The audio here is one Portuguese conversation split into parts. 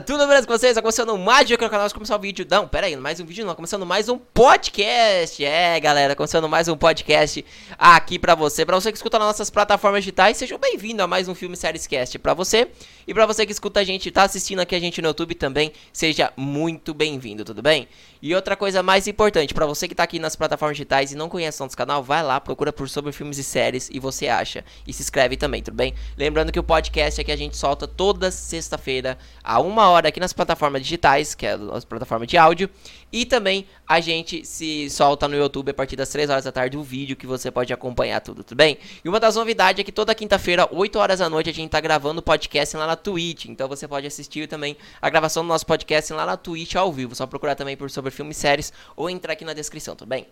tudo beleza com vocês? Tá começando mais um canal, começar o vídeo. Não, pera aí, mais um vídeo não, começando mais um podcast. É, galera, começando mais um podcast aqui pra você. Pra você que escuta nas nossas plataformas digitais, sejam bem-vindos a mais um filme Séries Cast pra você. E pra você que escuta a gente, tá assistindo aqui a gente no YouTube também, seja muito bem-vindo, tudo bem? E outra coisa mais importante, pra você que tá aqui nas plataformas digitais e não conhece o nosso canal, vai lá, procura por sobre filmes e séries e você acha. E se inscreve também, tudo bem? Lembrando que o podcast é que a gente solta toda sexta-feira a uma hora aqui nas plataformas digitais, que é as plataformas de áudio. E também a gente se solta no YouTube a partir das 3 horas da tarde o vídeo que você pode acompanhar tudo, tudo bem? E uma das novidades é que toda quinta-feira, 8 horas da noite, a gente tá gravando o podcast lá na Twitch. Então você pode assistir também a gravação do nosso podcast lá na Twitch ao vivo. Só procurar também por sobre filmes e séries ou entrar aqui na descrição, tudo bem?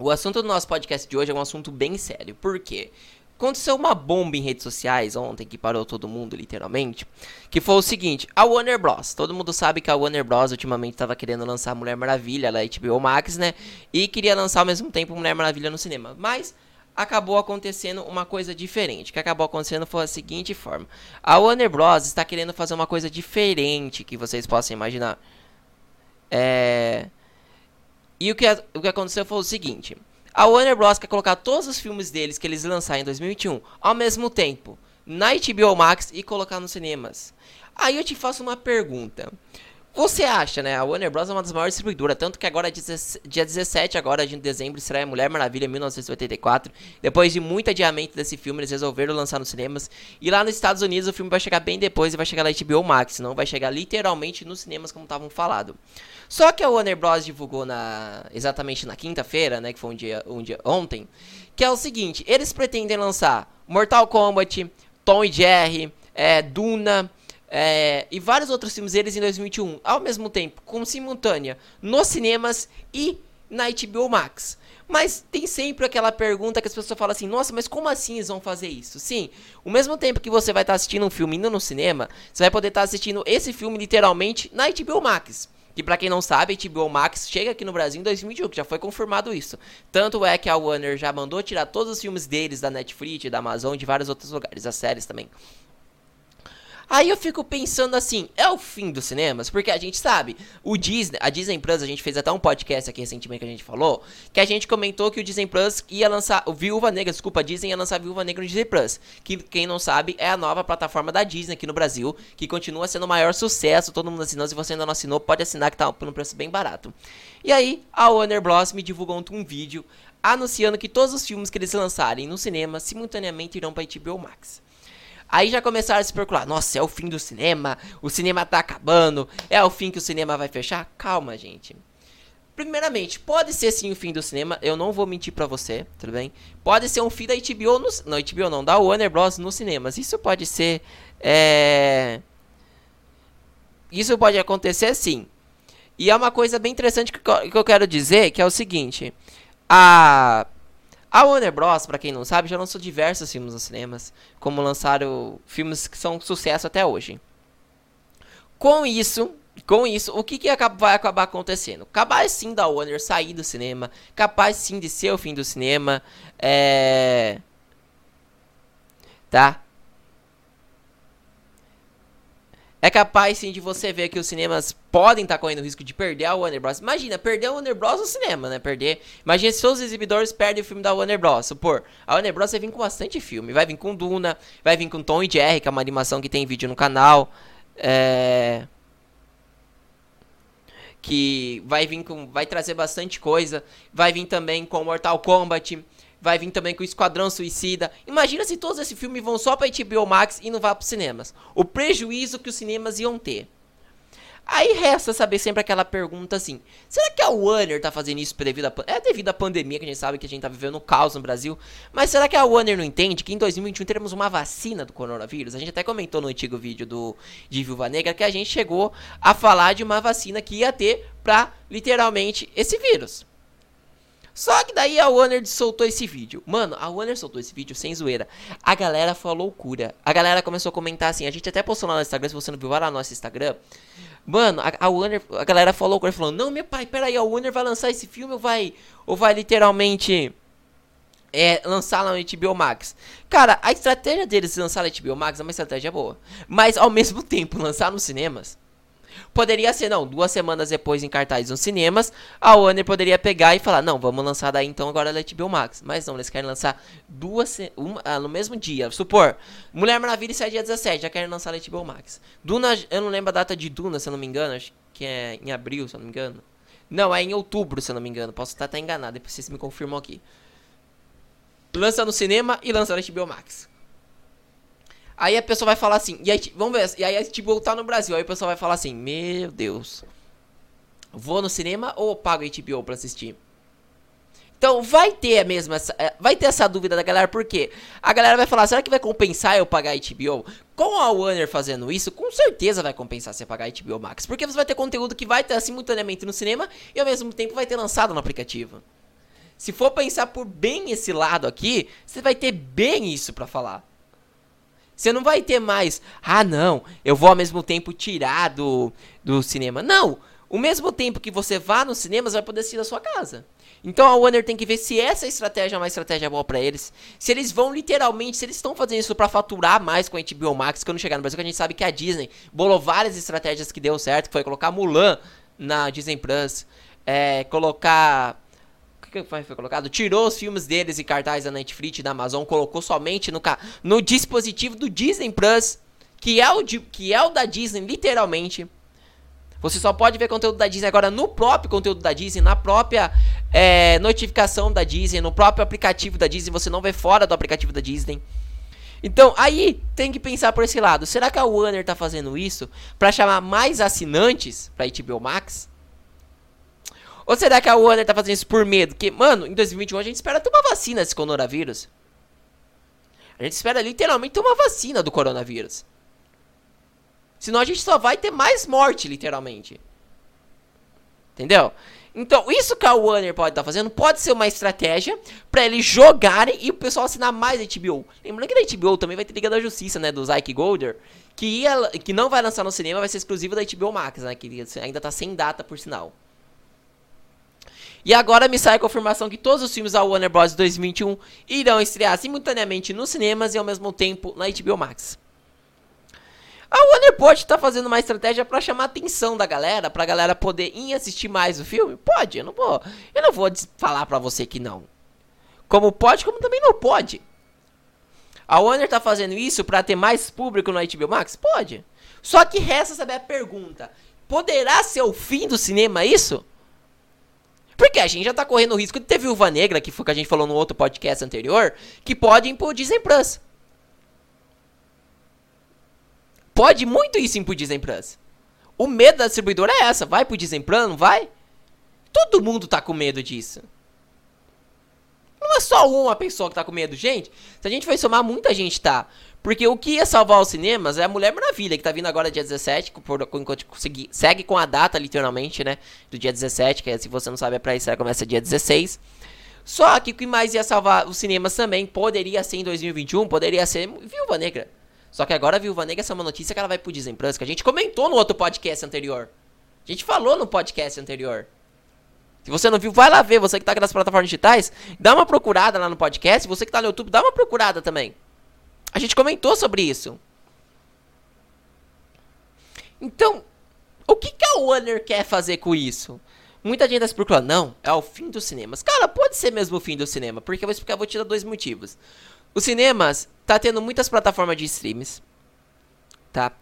O assunto do nosso podcast de hoje é um assunto bem sério. Por quê? Aconteceu uma bomba em redes sociais ontem que parou todo mundo, literalmente. Que foi o seguinte: a Warner Bros. Todo mundo sabe que a Warner Bros. ultimamente estava querendo lançar Mulher Maravilha, ela é HBO Max, né? E queria lançar ao mesmo tempo Mulher Maravilha no cinema. Mas acabou acontecendo uma coisa diferente. O que acabou acontecendo foi a seguinte forma: a Warner Bros. está querendo fazer uma coisa diferente que vocês possam imaginar. É. E o que, o que aconteceu foi o seguinte. A Warner Bros. quer colocar todos os filmes deles que eles lançarem em 2021 ao mesmo tempo na HBO Max e colocar nos cinemas. Aí eu te faço uma pergunta. Você acha, né? A Warner Bros. é uma das maiores distribuidoras, tanto que agora, dia 17 agora de dezembro, estreia Mulher Maravilha 1984. Depois de muito adiamento desse filme, eles resolveram lançar nos cinemas. E lá nos Estados Unidos o filme vai chegar bem depois e vai chegar na HBO Max, não vai chegar literalmente nos cinemas como estavam falado. Só que a Warner Bros. divulgou na exatamente na quinta-feira, né, que foi um dia, um dia ontem, que é o seguinte, eles pretendem lançar Mortal Kombat, Tom e Jerry, é, Duna, é, e vários outros filmes deles em 2021, ao mesmo tempo, com simultânea, nos cinemas e na HBO Max. Mas tem sempre aquela pergunta que as pessoas falam assim: nossa, mas como assim eles vão fazer isso? Sim, o mesmo tempo que você vai estar assistindo um filme indo no cinema, você vai poder estar assistindo esse filme literalmente na HBO Max. Que para quem não sabe, a HBO Max chega aqui no Brasil em 2021, que já foi confirmado isso. Tanto é que a Warner já mandou tirar todos os filmes deles da Netflix, da Amazon, de vários outros lugares, as séries também. Aí eu fico pensando assim, é o fim dos cinemas? Porque a gente sabe, o Disney, a Disney Plus, a gente fez até um podcast aqui recentemente que a gente falou, que a gente comentou que o Disney Plus ia lançar, o Viúva Negra, desculpa, a Disney ia lançar Viúva Negra no Disney Plus, que quem não sabe é a nova plataforma da Disney aqui no Brasil, que continua sendo o maior sucesso, todo mundo assinou, se você ainda não assinou, pode assinar que tá por um preço bem barato. E aí, a Warner Bros me divulgou um vídeo anunciando que todos os filmes que eles lançarem no cinema simultaneamente irão para HBO Max. Aí já começaram a se especular: nossa, é o fim do cinema, o cinema tá acabando, é o fim que o cinema vai fechar? Calma, gente. Primeiramente, pode ser sim o fim do cinema, eu não vou mentir pra você, tudo bem? Pode ser um fim da HBO, no, não, HBO não, da Warner Bros. nos cinemas. Isso pode ser, é... Isso pode acontecer sim. E é uma coisa bem interessante que eu quero dizer, que é o seguinte. A a Warner Bros, para quem não sabe, já lançou diversos filmes nos cinemas, como lançaram filmes que são sucesso até hoje. Com isso, com isso, o que, que vai acabar acontecendo? Capaz sim da Warner sair do cinema, capaz sim de ser o fim do cinema, é... Tá? É capaz sim de você ver que os cinemas podem estar tá correndo o risco de perder a Warner Bros. Imagina, perder a Warner Bros no cinema, né? Perder. Imagina se os exibidores perdem o filme da Warner Bros. Supor, a Warner Bros vai vir com bastante filme. Vai vir com Duna, vai vir com Tom e Jerry, que é uma animação que tem vídeo no canal. É. Que vai vir com. Vai trazer bastante coisa. Vai vir também com Mortal Kombat vai vir também com o Esquadrão Suicida. Imagina se todos esses filmes vão só para HBO Max e não vá para cinemas. O prejuízo que os cinemas iam ter. Aí resta saber sempre aquela pergunta assim: será que a Warner tá fazendo isso devido a, é devido à pandemia que a gente sabe que a gente tá vivendo um caos no Brasil? Mas será que a Warner não entende que em 2021 teremos uma vacina do coronavírus? A gente até comentou no antigo vídeo do de Viúva Negra que a gente chegou a falar de uma vacina que ia ter pra literalmente esse vírus. Só que daí a Warner soltou esse vídeo. Mano, a Warner soltou esse vídeo sem zoeira. A galera falou loucura. A galera começou a comentar assim. A gente até postou lá no Instagram. Se você não viu, vai lá no nosso Instagram. Mano, a, a Warner, a galera falou loucura. Falou: Não, meu pai, peraí, a Warner vai lançar esse filme ou vai, ou vai literalmente é lançar lá no HBO Max. Cara, a estratégia deles de lançar no HBO Max é uma estratégia boa. Mas ao mesmo tempo, lançar nos cinemas. Poderia ser, não, duas semanas depois em cartaz nos cinemas, a Warner poderia pegar e falar, não, vamos lançar daí então agora na HBO Max. Mas não, eles querem lançar duas, uma, ah, no mesmo dia. Supor, Mulher Maravilha sai dia 17, já querem lançar na HBO Max. Duna, eu não lembro a data de Duna, se eu não me engano, acho que é em abril, se eu não me engano. Não, é em outubro, se eu não me engano. Posso estar até enganado, depois vocês me confirmam aqui. Lança no cinema e lança na HBO Max. Aí a pessoa vai falar assim, e aí, vamos ver, e aí tipo, tá no Brasil, aí a pessoa vai falar assim, meu Deus, vou no cinema ou pago HBO pra assistir? Então vai ter a mesma, é, vai ter essa dúvida da galera, porque a galera vai falar, será que vai compensar eu pagar HBO? Com a Warner fazendo isso, com certeza vai compensar você pagar HBO Max, porque você vai ter conteúdo que vai ter simultaneamente no cinema e ao mesmo tempo vai ter lançado no aplicativo. Se for pensar por bem esse lado aqui, você vai ter bem isso para falar. Você não vai ter mais, ah não, eu vou ao mesmo tempo tirar do, do cinema. Não, o mesmo tempo que você vá nos cinemas vai poder assistir da sua casa. Então a Warner tem que ver se essa estratégia é uma estratégia boa para eles. Se eles vão literalmente, se eles estão fazendo isso para faturar mais com a HBO Max, quando chegar no Brasil, que a gente sabe que a Disney bolou várias estratégias que deu certo, que foi colocar Mulan na Disney Plus, é, colocar que foi, foi colocado? Tirou os filmes deles e cartaz da Netflix e da Amazon, colocou somente no, no dispositivo do Disney Plus, que é, o que é o da Disney, literalmente. Você só pode ver conteúdo da Disney agora no próprio conteúdo da Disney, na própria é, notificação da Disney, no próprio aplicativo da Disney. Você não vê fora do aplicativo da Disney. Então, aí tem que pensar por esse lado. Será que a Warner tá fazendo isso para chamar mais assinantes para HBO Max? Ou será que a Warner tá fazendo isso por medo? Que, mano, em 2021 a gente espera uma vacina desse coronavírus. A gente espera literalmente ter uma vacina do coronavírus. Senão a gente só vai ter mais morte, literalmente. Entendeu? Então, isso que a Warner pode estar tá fazendo pode ser uma estratégia para eles jogarem e o pessoal assinar mais HBO. Lembrando que a HBO também vai ter Liga da Justiça, né? Do Zyke Golder. Que, ia, que não vai lançar no cinema, vai ser exclusivo da HBO Max, né? Que ainda tá sem data, por sinal. E agora me sai a confirmação que todos os filmes da Warner Bros. 2021 irão estrear simultaneamente nos cinemas e ao mesmo tempo na HBO Max. A Warner pode estar tá fazendo uma estratégia para chamar a atenção da galera, pra galera poder ir assistir mais o filme? Pode, eu não vou. Eu não vou falar para você que não. Como pode, como também não pode. A Warner tá fazendo isso para ter mais público no HBO Max? Pode. Só que resta saber a pergunta: poderá ser o fim do cinema isso? Porque a gente já tá correndo o risco de ter Viúva Negra, que foi que a gente falou no outro podcast anterior, que pode impor Disney Plus. Pode muito isso impor Disney Plus. O medo da distribuidora é essa. Vai pro Disney Plus, não vai? Todo mundo tá com medo disso. Não é só uma pessoa que tá com medo, gente. Se a gente for somar, muita gente tá. Porque o que ia salvar os cinemas é a Mulher Maravilha, que tá vindo agora dia 17, por, enquanto segue com a data, literalmente, né? Do dia 17, que é, se você não sabe, é pra isso, ela começa dia 16. Só que o que mais ia salvar os cinemas também, poderia ser em 2021, poderia ser Viúva Negra. Só que agora a Viúva Negra, essa é uma notícia que ela vai pro Disney Plus, que a gente comentou no outro podcast anterior. A gente falou no podcast anterior. Se você não viu, vai lá ver. Você que tá aqui nas plataformas digitais, dá uma procurada lá no podcast. Você que tá no YouTube, dá uma procurada também. A gente comentou sobre isso. Então, o que, que a Warner quer fazer com isso? Muita gente está se procurando, não, é o fim dos cinemas. Cara, pode ser mesmo o fim do cinema, porque eu vou explicar, vou te dar dois motivos. Os cinemas tá tendo muitas plataformas de streams, tá?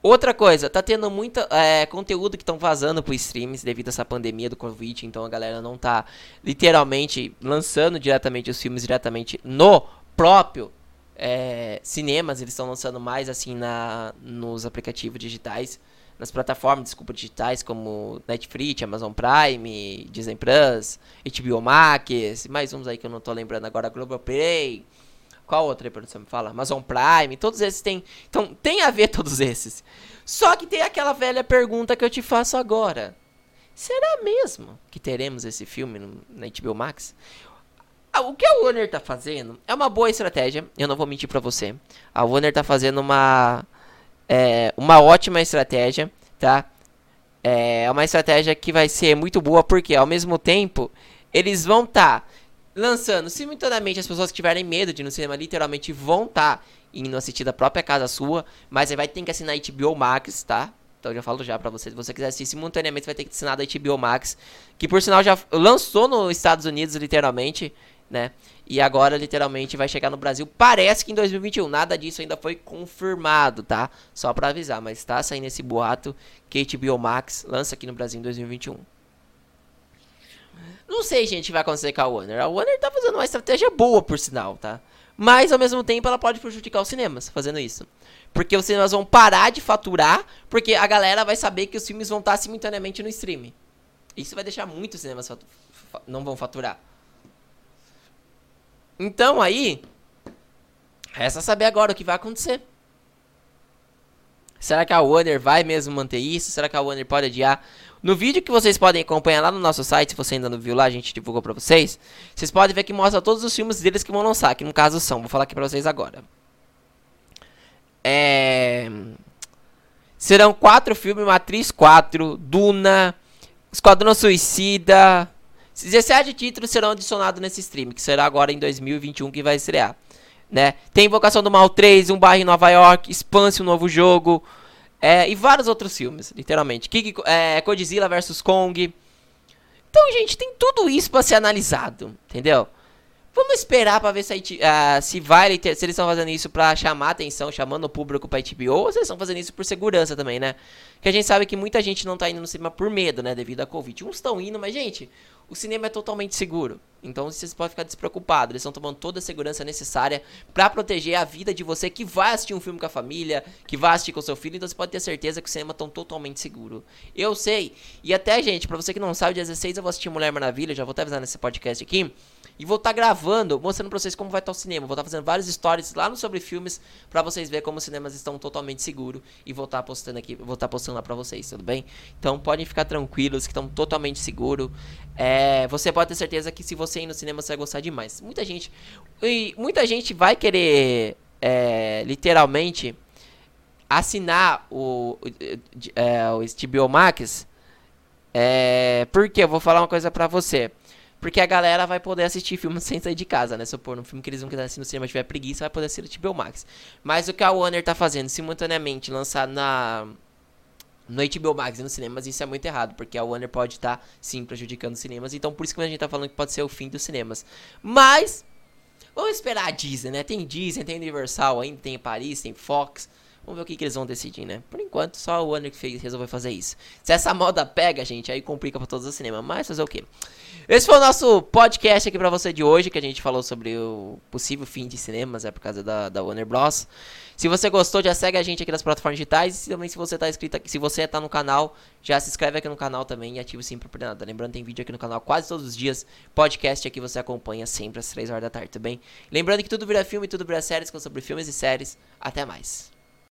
Outra coisa, tá tendo muito é, conteúdo que estão vazando pro streams devido a essa pandemia do Covid, então a galera não tá literalmente lançando diretamente os filmes diretamente no próprio é, cinemas, eles estão lançando mais assim na, nos aplicativos digitais, nas plataformas, desculpa, digitais como Netflix, Amazon Prime, Disney Plus, HBO Max, mais uns aí que eu não tô lembrando agora, Global Play. Qual outra produção me fala? Amazon Prime, todos esses têm. Então, tem a ver todos esses. Só que tem aquela velha pergunta que eu te faço agora. Será mesmo que teremos esse filme no, na HBO Max? Ah, o que a Warner tá fazendo é uma boa estratégia, eu não vou mentir pra você. A Warner tá fazendo uma, é, uma ótima estratégia, tá? É uma estratégia que vai ser muito boa porque ao mesmo tempo eles vão estar tá lançando simultaneamente as pessoas que tiverem medo de ir no cinema literalmente vão estar tá indo assistir da própria casa sua, mas aí vai ter que assinar HBO Max, tá? Então já falo já pra você, se você quiser assistir simultaneamente, vai ter que assinar da HBO Max, que por sinal já lançou nos Estados Unidos literalmente, né? E agora literalmente vai chegar no Brasil, parece que em 2021, nada disso ainda foi confirmado, tá? Só pra avisar, mas tá saindo esse boato que HBO Max lança aqui no Brasil em 2021. Não sei, gente, o que vai acontecer com a Warner. A Warner tá fazendo uma estratégia boa, por sinal, tá? Mas, ao mesmo tempo, ela pode prejudicar os cinemas fazendo isso. Porque os cinemas vão parar de faturar, porque a galera vai saber que os filmes vão estar simultaneamente no streaming. Isso vai deixar muitos cinemas não vão faturar. Então, aí, resta saber agora o que vai acontecer. Será que a Warner vai mesmo manter isso? Será que a Warner pode adiar? No vídeo que vocês podem acompanhar lá no nosso site, se você ainda não viu lá, a gente divulgou pra vocês. Vocês podem ver que mostra todos os filmes deles que vão lançar, que no caso são. Vou falar aqui pra vocês agora. É... Serão quatro filmes, Matriz 4, Duna, Esquadrão Suicida. 17 títulos serão adicionados nesse stream, que será agora em 2021 que vai estrear. Né? Tem Invocação do Mal 3, Um Bairro em Nova York, Expanse, um novo jogo, é, e vários outros filmes, literalmente. King, é, Godzilla vs Kong. Então, gente, tem tudo isso para ser analisado, entendeu? Vamos esperar para ver se, uh, se vai se eles estão fazendo isso para chamar atenção, chamando o público para HBO, ou se eles estão fazendo isso por segurança também, né? Porque a gente sabe que muita gente não tá indo no cinema por medo, né, devido à Covid. Uns estão indo, mas gente, o cinema é totalmente seguro. Então vocês podem ficar despreocupados. Eles estão tomando toda a segurança necessária para proteger a vida de você que vai assistir um filme com a família, que vai assistir com o seu filho. Então você pode ter certeza que o cinema está totalmente seguro. Eu sei. E até, gente, para você que não sabe, dia 16 eu vou assistir Mulher Maravilha. Já vou estar avisando nesse podcast aqui. E vou estar gravando, mostrando pra vocês como vai estar o cinema. Vou estar fazendo vários stories lá no Sobre Filmes para vocês verem como os cinemas estão totalmente seguros. E vou estar postando aqui, vou estar postando lá pra vocês, tudo bem? Então podem ficar tranquilos que estão totalmente seguros. É, você pode ter certeza que se você ir no cinema você vai gostar demais. Muita gente. E muita gente vai querer é, literalmente assinar o, é, o HBO Max. É, porque eu vou falar uma coisa pra você. Porque a galera vai poder assistir filmes sem sair de casa, né? Supor, um filme que eles não quiserem assistir no cinema tiver preguiça, vai poder assistir no HBO Max. Mas o que a Warner tá fazendo, simultaneamente, lançar na no HBO Max e nos cinemas, isso é muito errado, porque a Warner pode estar, tá, sim, prejudicando os cinemas. Então, por isso que a gente tá falando que pode ser o fim dos cinemas. Mas, vamos esperar a Disney, né? Tem Disney, tem Universal ainda, tem Paris, tem Fox. Vamos ver o que, que eles vão decidir, né? Por enquanto, só a Warner que fez, resolveu fazer isso. Se essa moda pega, gente, aí complica pra todos os cinemas. Mas fazer o quê? Esse foi o nosso podcast aqui pra você de hoje, que a gente falou sobre o possível fim de cinemas, é por causa da, da Warner Bros. Se você gostou, já segue a gente aqui nas plataformas digitais. E também se você tá inscrito aqui, se você tá no canal, já se inscreve aqui no canal também e ativa o sininho pra nada. Lembrando, tem vídeo aqui no canal quase todos os dias. Podcast aqui você acompanha sempre às 3 horas da tarde, bem? Lembrando que tudo vira filme, tudo vira séries, eu sobre filmes e séries. Até mais.